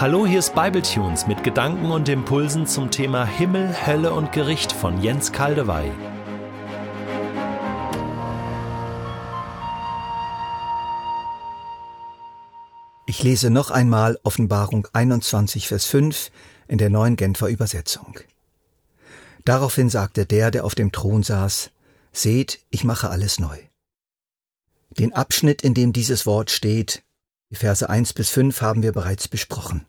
Hallo, hier ist Bibletunes mit Gedanken und Impulsen zum Thema Himmel, Hölle und Gericht von Jens Kaldewey. Ich lese noch einmal Offenbarung 21, Vers 5 in der neuen Genfer Übersetzung. Daraufhin sagte der, der auf dem Thron saß, Seht, ich mache alles neu. Den Abschnitt, in dem dieses Wort steht, die Verse 1 bis 5 haben wir bereits besprochen.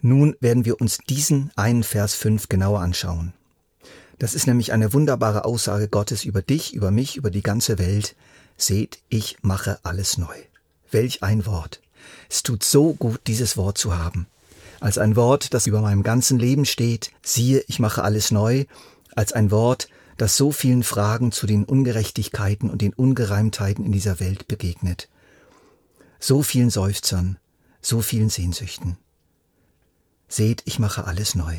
Nun werden wir uns diesen einen Vers 5 genauer anschauen. Das ist nämlich eine wunderbare Aussage Gottes über dich, über mich, über die ganze Welt. Seht, ich mache alles neu. Welch ein Wort. Es tut so gut, dieses Wort zu haben. Als ein Wort, das über meinem ganzen Leben steht, siehe, ich mache alles neu, als ein Wort, das so vielen Fragen zu den Ungerechtigkeiten und den Ungereimtheiten in dieser Welt begegnet. So vielen Seufzern, so vielen Sehnsüchten. Seht, ich mache alles neu.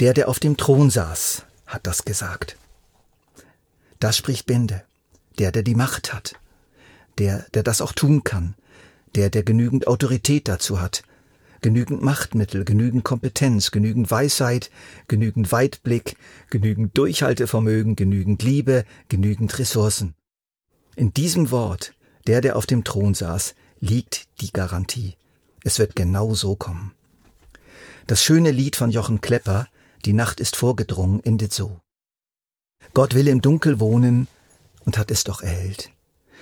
Der, der auf dem Thron saß, hat das gesagt. Das spricht Bände. Der, der die Macht hat. Der, der das auch tun kann. Der, der genügend Autorität dazu hat. Genügend Machtmittel, genügend Kompetenz, genügend Weisheit, genügend Weitblick, genügend Durchhaltevermögen, genügend Liebe, genügend Ressourcen. In diesem Wort, der, der auf dem Thron saß, liegt die Garantie. Es wird genau so kommen. Das schöne Lied von Jochen Klepper, Die Nacht ist vorgedrungen, endet so. Gott will im Dunkel wohnen und hat es doch erhellt.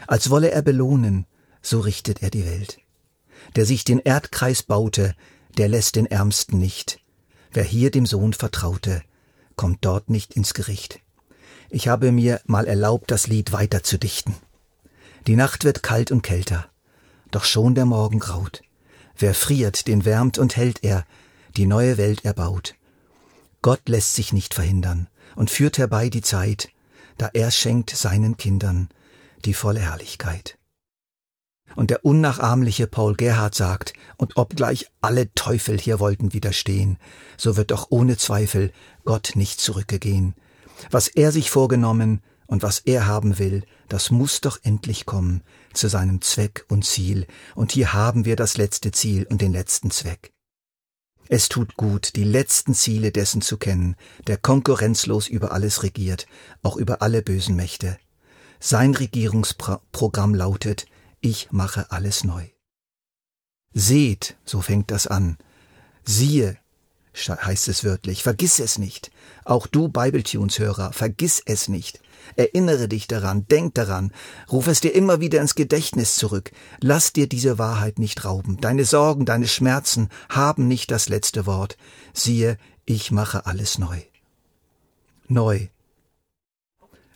Als wolle er belohnen, so richtet er die Welt. Der sich den Erdkreis baute, der lässt den Ärmsten nicht. Wer hier dem Sohn vertraute, kommt dort nicht ins Gericht. Ich habe mir mal erlaubt, das Lied weiter zu dichten. Die Nacht wird kalt und kälter, doch schon der Morgen graut. Wer friert, den wärmt und hält er, die neue Welt erbaut. Gott lässt sich nicht verhindern und führt herbei die Zeit, da er schenkt seinen Kindern die volle Herrlichkeit. Und der unnachahmliche Paul Gerhard sagt, und obgleich alle Teufel hier wollten widerstehen, so wird doch ohne Zweifel Gott nicht zurückgehen. Was er sich vorgenommen und was er haben will, das muss doch endlich kommen zu seinem Zweck und Ziel, und hier haben wir das letzte Ziel und den letzten Zweck. Es tut gut, die letzten Ziele dessen zu kennen, der konkurrenzlos über alles regiert, auch über alle bösen Mächte. Sein Regierungsprogramm lautet, ich mache alles neu. Seht, so fängt das an. Siehe, heißt es wörtlich, vergiss es nicht. Auch du Bibletunes-Hörer, vergiss es nicht. Erinnere dich daran, denk daran, ruf es dir immer wieder ins Gedächtnis zurück. Lass dir diese Wahrheit nicht rauben. Deine Sorgen, deine Schmerzen haben nicht das letzte Wort. Siehe, ich mache alles neu. Neu.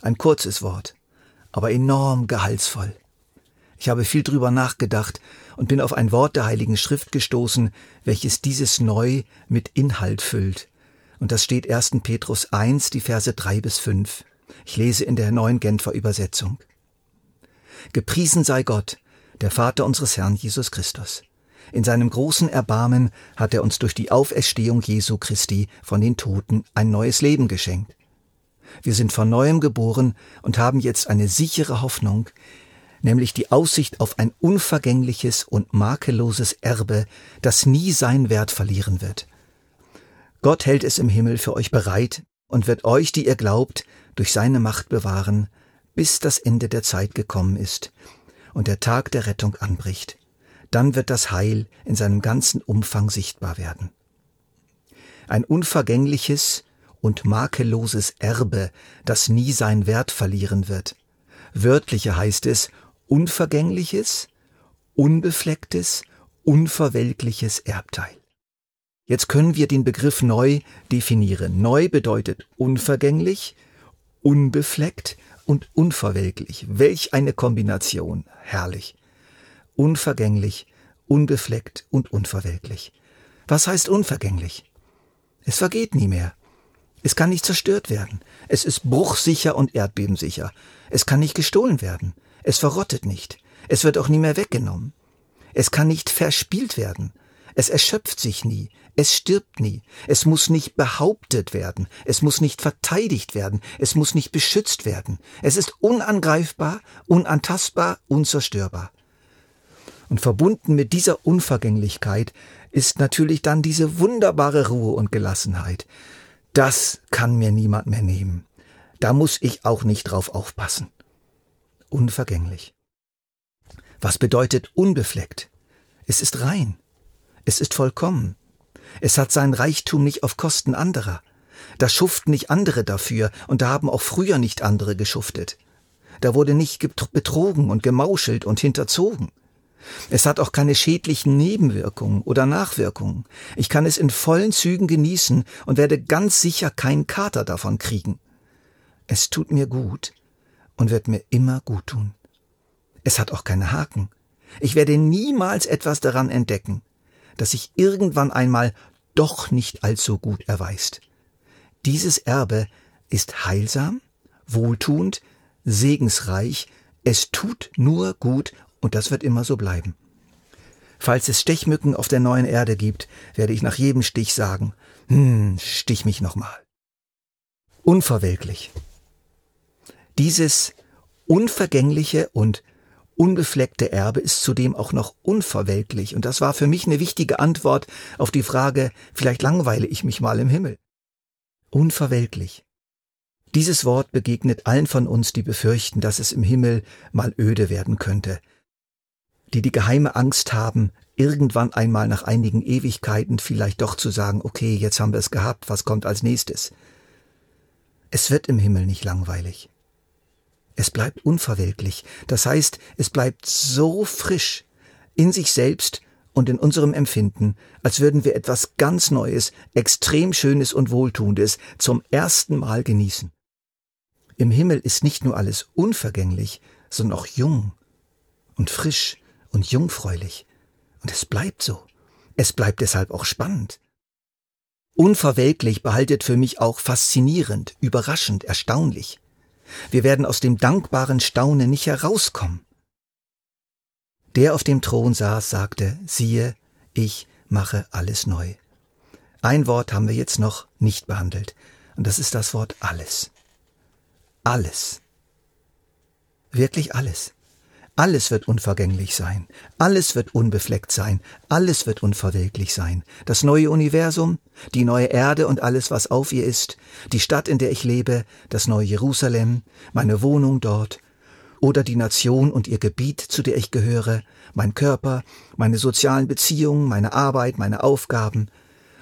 Ein kurzes Wort, aber enorm gehaltsvoll. Ich habe viel drüber nachgedacht und bin auf ein Wort der Heiligen Schrift gestoßen, welches dieses Neu mit Inhalt füllt. Und das steht 1. Petrus 1, die Verse 3 bis 5. Ich lese in der neuen Genfer Übersetzung. Gepriesen sei Gott, der Vater unseres Herrn Jesus Christus. In seinem großen Erbarmen hat er uns durch die Auferstehung Jesu Christi von den Toten ein neues Leben geschenkt. Wir sind von neuem geboren und haben jetzt eine sichere Hoffnung, nämlich die Aussicht auf ein unvergängliches und makelloses Erbe, das nie seinen Wert verlieren wird. Gott hält es im Himmel für euch bereit und wird euch, die ihr glaubt, durch seine Macht bewahren, bis das Ende der Zeit gekommen ist und der Tag der Rettung anbricht. Dann wird das Heil in seinem ganzen Umfang sichtbar werden. Ein unvergängliches und makelloses Erbe, das nie seinen Wert verlieren wird. Wörtlicher heißt es unvergängliches, unbeflecktes, unverwelkliches Erbteil. Jetzt können wir den Begriff neu definieren. Neu bedeutet unvergänglich, unbefleckt und unverwelklich. Welch eine Kombination. Herrlich. Unvergänglich, unbefleckt und unverwelklich. Was heißt unvergänglich? Es vergeht nie mehr. Es kann nicht zerstört werden. Es ist bruchsicher und erdbebensicher. Es kann nicht gestohlen werden. Es verrottet nicht. Es wird auch nie mehr weggenommen. Es kann nicht verspielt werden. Es erschöpft sich nie. Es stirbt nie. Es muss nicht behauptet werden. Es muss nicht verteidigt werden. Es muss nicht beschützt werden. Es ist unangreifbar, unantastbar, unzerstörbar. Und verbunden mit dieser Unvergänglichkeit ist natürlich dann diese wunderbare Ruhe und Gelassenheit. Das kann mir niemand mehr nehmen. Da muss ich auch nicht drauf aufpassen. Unvergänglich. Was bedeutet unbefleckt? Es ist rein. Es ist vollkommen. Es hat seinen Reichtum nicht auf Kosten anderer. Da schuften nicht andere dafür, und da haben auch früher nicht andere geschuftet. Da wurde nicht betrogen und gemauschelt und hinterzogen. Es hat auch keine schädlichen Nebenwirkungen oder Nachwirkungen. Ich kann es in vollen Zügen genießen und werde ganz sicher keinen Kater davon kriegen. Es tut mir gut und wird mir immer gut tun. Es hat auch keine Haken. Ich werde niemals etwas daran entdecken, das sich irgendwann einmal doch nicht allzu gut erweist. Dieses Erbe ist heilsam, wohltuend, segensreich, es tut nur gut und das wird immer so bleiben. Falls es Stechmücken auf der neuen Erde gibt, werde ich nach jedem Stich sagen, hm, stich mich nochmal. Unverwelklich. Dieses unvergängliche und unbefleckte Erbe ist zudem auch noch unverwelklich, und das war für mich eine wichtige Antwort auf die Frage, vielleicht langweile ich mich mal im Himmel. Unverwelklich. Dieses Wort begegnet allen von uns, die befürchten, dass es im Himmel mal öde werden könnte, die die geheime Angst haben, irgendwann einmal nach einigen Ewigkeiten vielleicht doch zu sagen, okay, jetzt haben wir es gehabt, was kommt als nächstes? Es wird im Himmel nicht langweilig. Es bleibt unverwelklich, das heißt, es bleibt so frisch in sich selbst und in unserem Empfinden, als würden wir etwas ganz Neues, extrem Schönes und Wohltuendes zum ersten Mal genießen. Im Himmel ist nicht nur alles unvergänglich, sondern auch jung und frisch und jungfräulich. Und es bleibt so. Es bleibt deshalb auch spannend. Unverwelklich behaltet für mich auch faszinierend, überraschend, erstaunlich. Wir werden aus dem dankbaren Staunen nicht herauskommen. Der auf dem Thron saß, sagte, siehe, ich mache alles neu. Ein Wort haben wir jetzt noch nicht behandelt, und das ist das Wort alles. Alles. Wirklich alles. Alles wird unvergänglich sein, alles wird unbefleckt sein, alles wird unverwelklich sein. Das neue Universum, die neue Erde und alles, was auf ihr ist, die Stadt, in der ich lebe, das neue Jerusalem, meine Wohnung dort, oder die Nation und ihr Gebiet, zu der ich gehöre, mein Körper, meine sozialen Beziehungen, meine Arbeit, meine Aufgaben,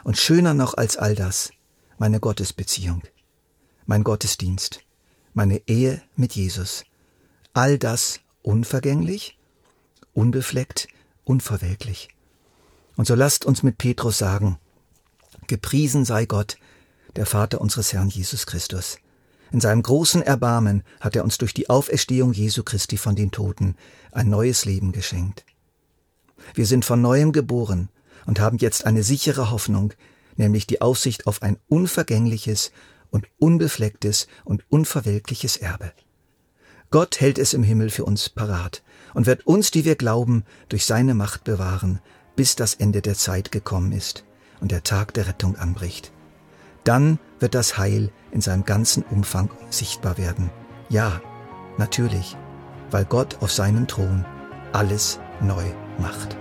und schöner noch als all das, meine Gottesbeziehung, mein Gottesdienst, meine Ehe mit Jesus. All das unvergänglich, unbefleckt, unverwelklich. Und so lasst uns mit Petrus sagen, gepriesen sei Gott, der Vater unseres Herrn Jesus Christus. In seinem großen Erbarmen hat er uns durch die Auferstehung Jesu Christi von den Toten ein neues Leben geschenkt. Wir sind von neuem geboren und haben jetzt eine sichere Hoffnung, nämlich die Aussicht auf ein unvergängliches und unbeflecktes und unverwelkliches Erbe. Gott hält es im Himmel für uns parat und wird uns, die wir glauben, durch seine Macht bewahren, bis das Ende der Zeit gekommen ist und der Tag der Rettung anbricht. Dann wird das Heil in seinem ganzen Umfang sichtbar werden. Ja, natürlich, weil Gott auf seinem Thron alles neu macht.